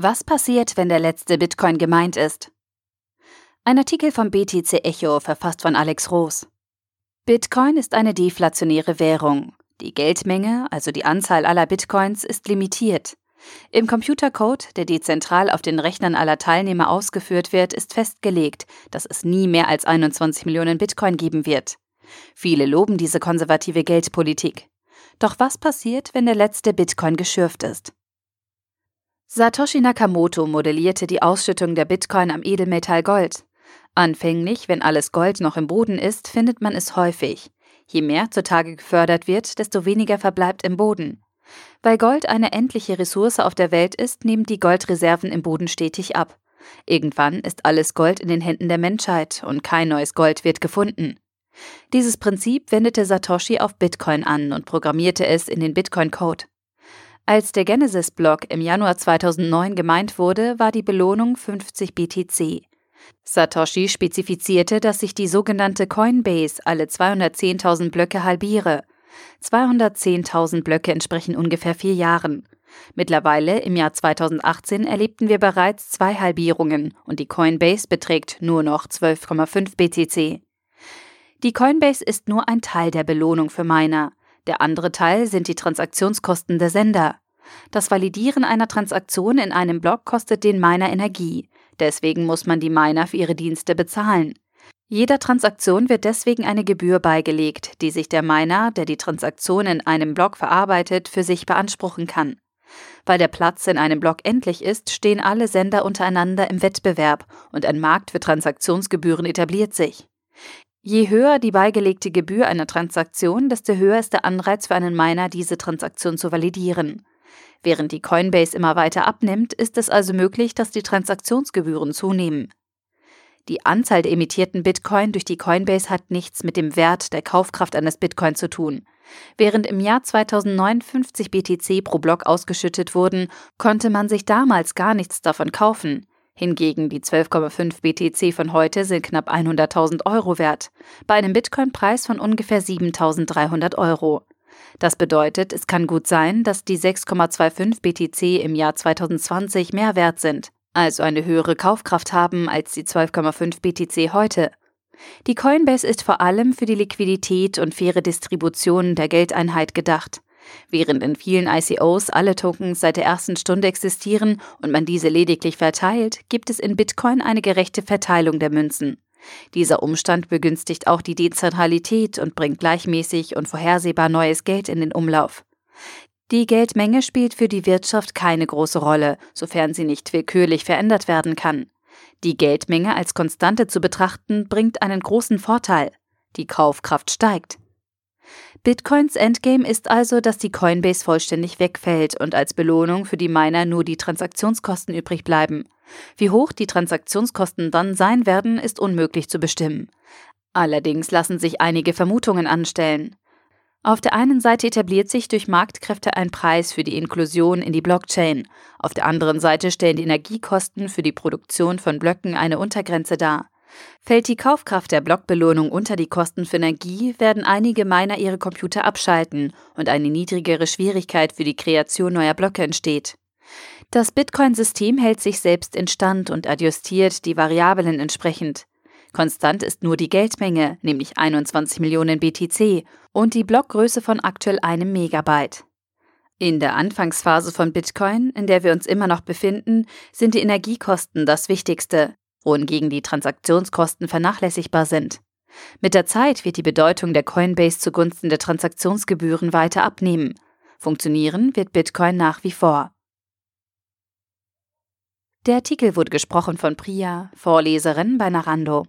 Was passiert, wenn der letzte Bitcoin gemeint ist? Ein Artikel vom BTC Echo, verfasst von Alex Roos. Bitcoin ist eine deflationäre Währung. Die Geldmenge, also die Anzahl aller Bitcoins, ist limitiert. Im Computercode, der dezentral auf den Rechnern aller Teilnehmer ausgeführt wird, ist festgelegt, dass es nie mehr als 21 Millionen Bitcoin geben wird. Viele loben diese konservative Geldpolitik. Doch was passiert, wenn der letzte Bitcoin geschürft ist? Satoshi Nakamoto modellierte die Ausschüttung der Bitcoin am Edelmetall Gold. Anfänglich, wenn alles Gold noch im Boden ist, findet man es häufig. Je mehr zutage gefördert wird, desto weniger verbleibt im Boden. Weil Gold eine endliche Ressource auf der Welt ist, nehmen die Goldreserven im Boden stetig ab. Irgendwann ist alles Gold in den Händen der Menschheit und kein neues Gold wird gefunden. Dieses Prinzip wendete Satoshi auf Bitcoin an und programmierte es in den Bitcoin-Code. Als der Genesis-Block im Januar 2009 gemeint wurde, war die Belohnung 50 BTC. Satoshi spezifizierte, dass sich die sogenannte Coinbase alle 210.000 Blöcke halbiere. 210.000 Blöcke entsprechen ungefähr vier Jahren. Mittlerweile, im Jahr 2018, erlebten wir bereits zwei Halbierungen und die Coinbase beträgt nur noch 12,5 BTC. Die Coinbase ist nur ein Teil der Belohnung für Miner. Der andere Teil sind die Transaktionskosten der Sender. Das Validieren einer Transaktion in einem Block kostet den Miner Energie. Deswegen muss man die Miner für ihre Dienste bezahlen. Jeder Transaktion wird deswegen eine Gebühr beigelegt, die sich der Miner, der die Transaktion in einem Block verarbeitet, für sich beanspruchen kann. Weil der Platz in einem Block endlich ist, stehen alle Sender untereinander im Wettbewerb und ein Markt für Transaktionsgebühren etabliert sich. Je höher die beigelegte Gebühr einer Transaktion, desto höher ist der Anreiz für einen Miner, diese Transaktion zu validieren. Während die Coinbase immer weiter abnimmt, ist es also möglich, dass die Transaktionsgebühren zunehmen. Die Anzahl der emittierten Bitcoin durch die Coinbase hat nichts mit dem Wert der Kaufkraft eines Bitcoin zu tun. Während im Jahr 2009 50 BTC pro Block ausgeschüttet wurden, konnte man sich damals gar nichts davon kaufen. Hingegen die 12,5 BTC von heute sind knapp 100.000 Euro wert, bei einem Bitcoin-Preis von ungefähr 7.300 Euro. Das bedeutet, es kann gut sein, dass die 6,25 BTC im Jahr 2020 mehr wert sind, also eine höhere Kaufkraft haben als die 12,5 BTC heute. Die Coinbase ist vor allem für die Liquidität und faire Distribution der Geldeinheit gedacht. Während in vielen ICOs alle Tokens seit der ersten Stunde existieren und man diese lediglich verteilt, gibt es in Bitcoin eine gerechte Verteilung der Münzen. Dieser Umstand begünstigt auch die Dezentralität und bringt gleichmäßig und vorhersehbar neues Geld in den Umlauf. Die Geldmenge spielt für die Wirtschaft keine große Rolle, sofern sie nicht willkürlich verändert werden kann. Die Geldmenge als Konstante zu betrachten, bringt einen großen Vorteil. Die Kaufkraft steigt. Bitcoins Endgame ist also, dass die Coinbase vollständig wegfällt und als Belohnung für die Miner nur die Transaktionskosten übrig bleiben. Wie hoch die Transaktionskosten dann sein werden, ist unmöglich zu bestimmen. Allerdings lassen sich einige Vermutungen anstellen. Auf der einen Seite etabliert sich durch Marktkräfte ein Preis für die Inklusion in die Blockchain, auf der anderen Seite stellen die Energiekosten für die Produktion von Blöcken eine Untergrenze dar. Fällt die Kaufkraft der Blockbelohnung unter die Kosten für Energie, werden einige Miner ihre Computer abschalten und eine niedrigere Schwierigkeit für die Kreation neuer Blöcke entsteht. Das Bitcoin-System hält sich selbst instand und adjustiert die Variablen entsprechend. Konstant ist nur die Geldmenge, nämlich 21 Millionen BTC, und die Blockgröße von aktuell einem Megabyte. In der Anfangsphase von Bitcoin, in der wir uns immer noch befinden, sind die Energiekosten das Wichtigste, wohingegen die Transaktionskosten vernachlässigbar sind. Mit der Zeit wird die Bedeutung der Coinbase zugunsten der Transaktionsgebühren weiter abnehmen. Funktionieren wird Bitcoin nach wie vor. Der Artikel wurde gesprochen von Priya, Vorleserin bei Narando.